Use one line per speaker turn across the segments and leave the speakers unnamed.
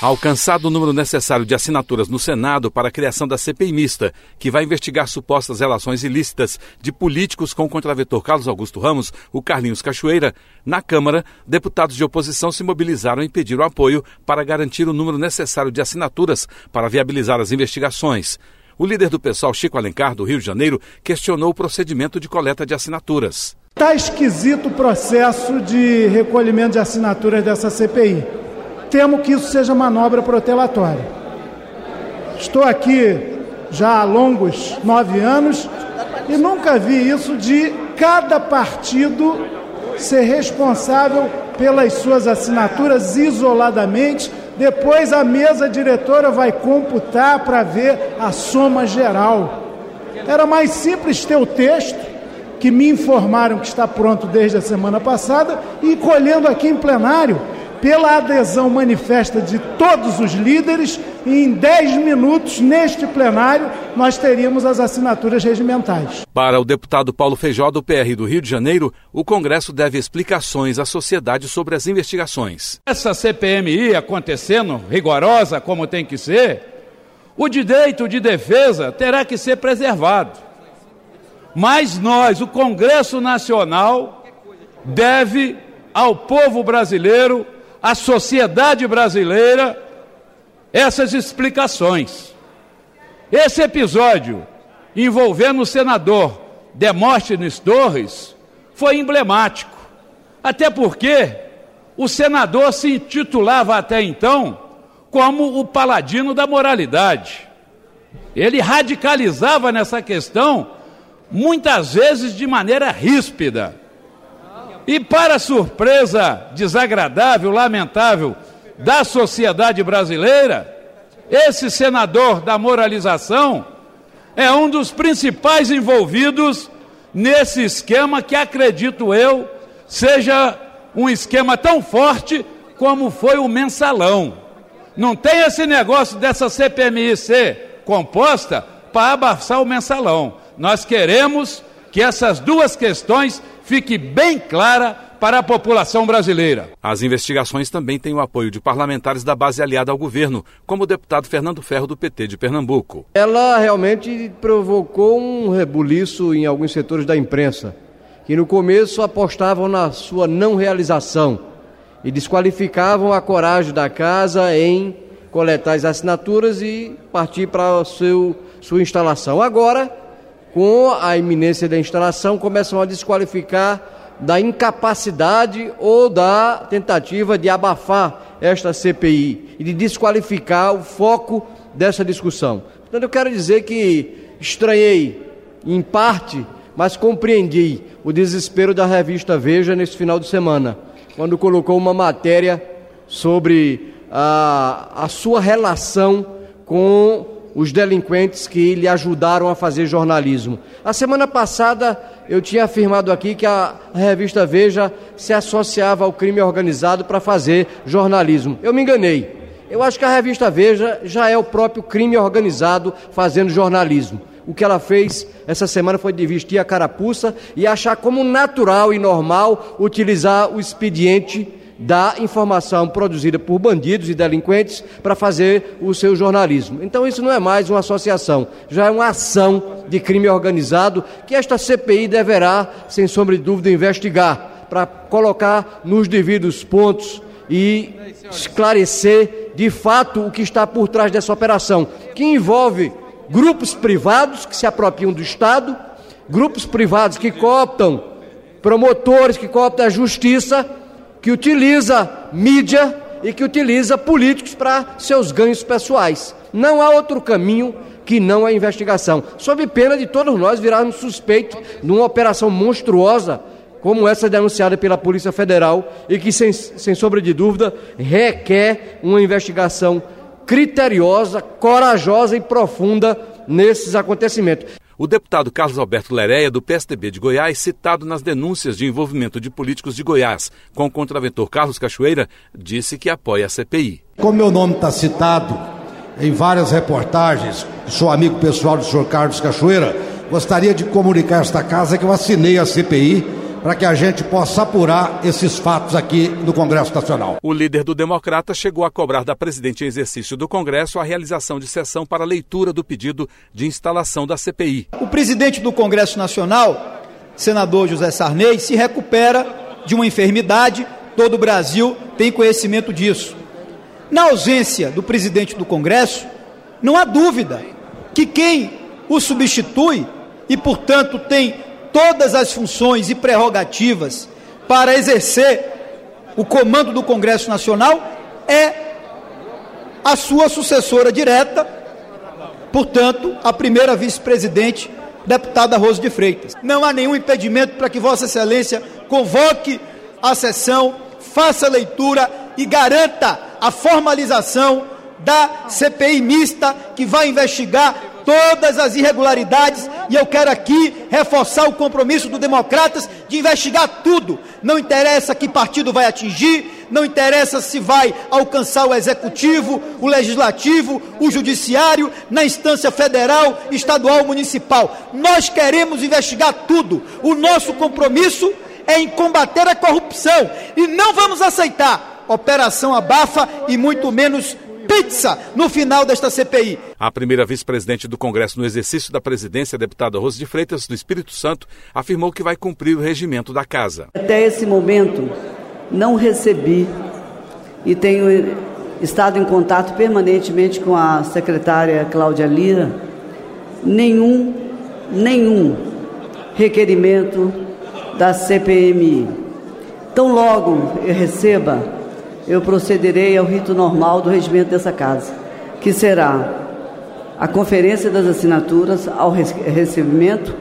Alcançado o número necessário de assinaturas no Senado para a criação da CPI mista, que vai investigar supostas relações ilícitas de políticos com o contraventor Carlos Augusto Ramos, o Carlinhos Cachoeira, na Câmara, deputados de oposição se mobilizaram e pediram apoio para garantir o número necessário de assinaturas para viabilizar as investigações. O líder do pessoal, Chico Alencar, do Rio de Janeiro, questionou o procedimento de coleta de assinaturas.
Está esquisito o processo de recolhimento de assinaturas dessa CPI. Temo que isso seja manobra protelatória. Estou aqui já há longos nove anos e nunca vi isso de cada partido ser responsável pelas suas assinaturas isoladamente. Depois a mesa diretora vai computar para ver a soma geral. Era mais simples ter o texto, que me informaram que está pronto desde a semana passada, e colhendo aqui em plenário pela adesão manifesta de todos os líderes, e em 10 minutos, neste plenário, nós teríamos as assinaturas regimentais.
Para o deputado Paulo Feijó, do PR do Rio de Janeiro, o Congresso deve explicações à sociedade sobre as investigações.
Essa CPMI acontecendo, rigorosa como tem que ser, o direito de defesa terá que ser preservado. Mas nós, o Congresso Nacional, deve ao povo brasileiro à sociedade brasileira essas explicações. Esse episódio envolvendo o senador Demóstenes Torres foi emblemático, até porque o senador se intitulava até então como o paladino da moralidade. Ele radicalizava nessa questão, muitas vezes de maneira ríspida. E para surpresa desagradável, lamentável da sociedade brasileira, esse senador da moralização é um dos principais envolvidos nesse esquema que acredito eu seja um esquema tão forte como foi o mensalão. Não tem esse negócio dessa CPMI ser composta para abafar o mensalão. Nós queremos que essas duas questões fique bem clara para a população brasileira.
As investigações também têm o apoio de parlamentares da base aliada ao governo, como o deputado Fernando Ferro, do PT de Pernambuco.
Ela realmente provocou um rebuliço em alguns setores da imprensa, que no começo apostavam na sua não realização e desqualificavam a coragem da casa em coletar as assinaturas e partir para a seu, sua instalação. Agora, com a iminência da instalação, começam a desqualificar da incapacidade ou da tentativa de abafar esta CPI e de desqualificar o foco dessa discussão. Portanto, eu quero dizer que estranhei, em parte, mas compreendi o desespero da revista Veja nesse final de semana, quando colocou uma matéria sobre a, a sua relação com os delinquentes que lhe ajudaram a fazer jornalismo. A semana passada eu tinha afirmado aqui que a revista Veja se associava ao crime organizado para fazer jornalismo. Eu me enganei. Eu acho que a revista Veja já é o próprio crime organizado fazendo jornalismo. O que ela fez essa semana foi de vestir a carapuça e achar como natural e normal utilizar o expediente da informação produzida por bandidos e delinquentes para fazer o seu jornalismo. Então isso não é mais uma associação, já é uma ação de crime organizado que esta CPI deverá, sem sombra de dúvida, investigar para colocar nos devidos pontos e esclarecer de fato o que está por trás dessa operação, que envolve grupos privados que se apropriam do Estado, grupos privados que cooptam promotores, que cooptam a justiça que utiliza mídia e que utiliza políticos para seus ganhos pessoais. Não há outro caminho que não a investigação, sob pena de todos nós virarmos suspeitos de uma operação monstruosa como essa denunciada pela Polícia Federal e que, sem, sem sombra de dúvida, requer uma investigação criteriosa, corajosa e profunda nesses acontecimentos.
O deputado Carlos Alberto Lereia, do PSDB de Goiás, citado nas denúncias de envolvimento de políticos de Goiás com o contraventor Carlos Cachoeira, disse que apoia a CPI.
Como meu nome está citado em várias reportagens, sou amigo pessoal do senhor Carlos Cachoeira, gostaria de comunicar a esta casa que eu assinei a CPI para que a gente possa apurar esses fatos aqui no Congresso Nacional.
O líder do Democrata chegou a cobrar da presidente em exercício do Congresso a realização de sessão para leitura do pedido de instalação da CPI.
O presidente do Congresso Nacional, senador José Sarney, se recupera de uma enfermidade, todo o Brasil tem conhecimento disso. Na ausência do presidente do Congresso, não há dúvida que quem o substitui e, portanto, tem todas as funções e prerrogativas para exercer o comando do Congresso Nacional é a sua sucessora direta, portanto, a primeira vice-presidente, deputada Rose de Freitas. Não há nenhum impedimento para que Vossa Excelência convoque a sessão, faça a leitura e garanta a formalização da CPI mista que vai investigar todas as irregularidades e eu quero aqui reforçar o compromisso do Democratas de investigar tudo. Não interessa que partido vai atingir, não interessa se vai alcançar o executivo, o legislativo, o judiciário, na instância federal, estadual, municipal. Nós queremos investigar tudo. O nosso compromisso é em combater a corrupção e não vamos aceitar operação abafa e muito menos pizza no final desta CPI.
A primeira vice-presidente do Congresso no exercício da presidência, a deputada Rose de Freitas, do Espírito Santo, afirmou que vai cumprir o regimento da casa.
Até esse momento, não recebi e tenho estado em contato permanentemente com a secretária Cláudia Lira, nenhum, nenhum requerimento da CPMI. Tão logo eu receba eu procederei ao rito normal do regimento dessa casa, que será a conferência das assinaturas ao recebimento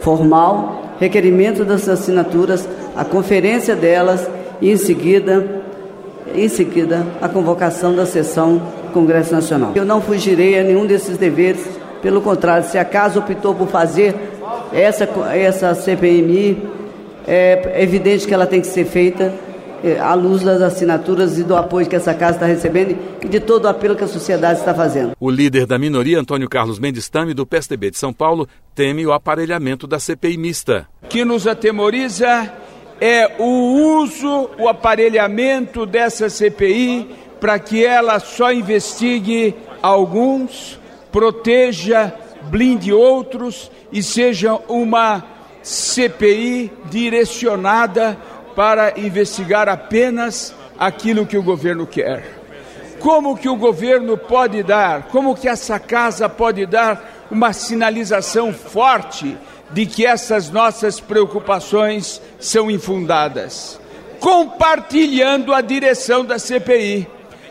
formal, requerimento das assinaturas, a conferência delas e em seguida, em seguida, a convocação da sessão do Congresso Nacional. Eu não fugirei a nenhum desses deveres, pelo contrário, se acaso optou por fazer essa, essa CPMI, é evidente que ela tem que ser feita à luz das assinaturas e do apoio que essa casa está recebendo e de todo o apelo que a sociedade está fazendo.
O líder da minoria, Antônio Carlos Mendes Tame, do PSDB de São Paulo, teme o aparelhamento da CPI mista.
O que nos atemoriza é o uso, o aparelhamento dessa CPI para que ela só investigue alguns, proteja, blinde outros e seja uma CPI direcionada para investigar apenas aquilo que o governo quer. Como que o governo pode dar, como que essa casa pode dar uma sinalização forte de que essas nossas preocupações são infundadas? Compartilhando a direção da CPI,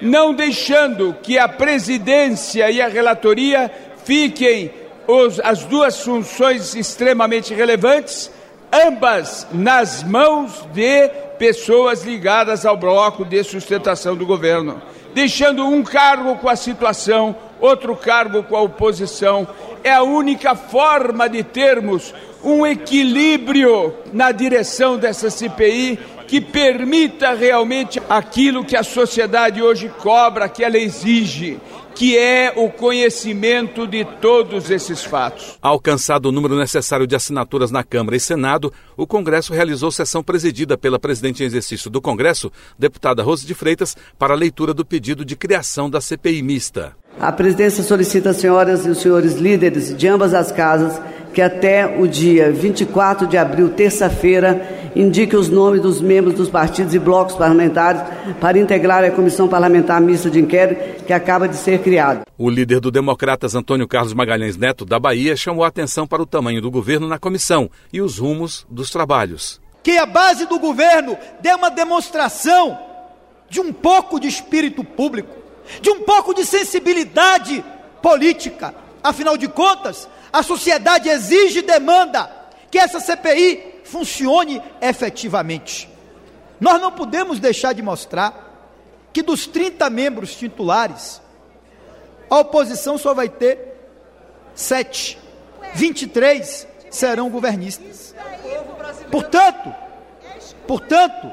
não deixando que a presidência e a relatoria fiquem os, as duas funções extremamente relevantes ambas nas mãos de pessoas ligadas ao bloco de sustentação do governo, deixando um cargo com a situação, outro cargo com a oposição. É a única forma de termos um equilíbrio na direção dessa CPI que permita realmente aquilo que a sociedade hoje cobra, que ela exige, que é o conhecimento de todos esses fatos.
Alcançado o número necessário de assinaturas na Câmara e Senado, o Congresso realizou sessão presidida pela presidente em exercício do Congresso, deputada Rose de Freitas, para a leitura do pedido de criação da CPI mista.
A presidência solicita às senhoras e os senhores líderes de ambas as casas que até o dia 24 de abril, terça-feira, indique os nomes dos membros dos partidos e blocos parlamentares para integrar a comissão parlamentar mista de inquérito que acaba de ser criada.
O líder do Democratas, Antônio Carlos Magalhães Neto, da Bahia, chamou a atenção para o tamanho do governo na comissão e os rumos dos trabalhos.
Que a base do governo dê uma demonstração de um pouco de espírito público, de um pouco de sensibilidade política. Afinal de contas, a sociedade exige e demanda que essa CPI funcione efetivamente. Nós não podemos deixar de mostrar que dos 30 membros titulares, a oposição só vai ter sete. 23 serão governistas. Portanto, portanto,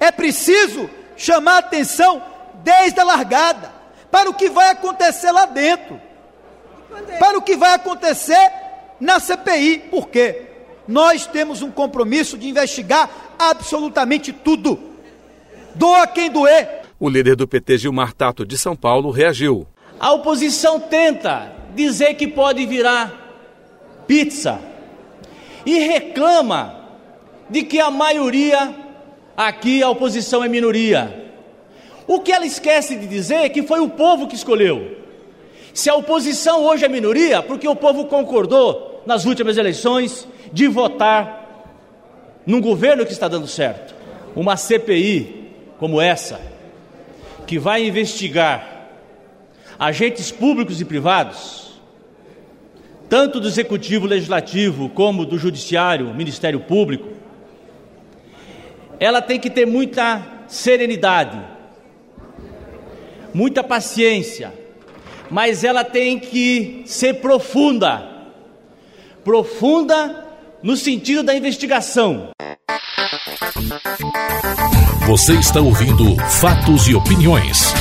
é preciso chamar atenção desde a largada para o que vai acontecer lá dentro. Para o que vai acontecer na CPI. Por quê? Nós temos um compromisso de investigar absolutamente tudo. Doa quem doer.
O líder do PT, Gilmar Tato, de São Paulo, reagiu.
A oposição tenta dizer que pode virar pizza e reclama de que a maioria aqui, a oposição é minoria. O que ela esquece de dizer é que foi o povo que escolheu. Se a oposição hoje é minoria, porque o povo concordou nas últimas eleições de votar num governo que está dando certo. Uma CPI como essa, que vai investigar agentes públicos e privados, tanto do executivo legislativo como do judiciário, Ministério Público, ela tem que ter muita serenidade, muita paciência, mas ela tem que ser profunda. Profunda no sentido da investigação.
Você está ouvindo Fatos e Opiniões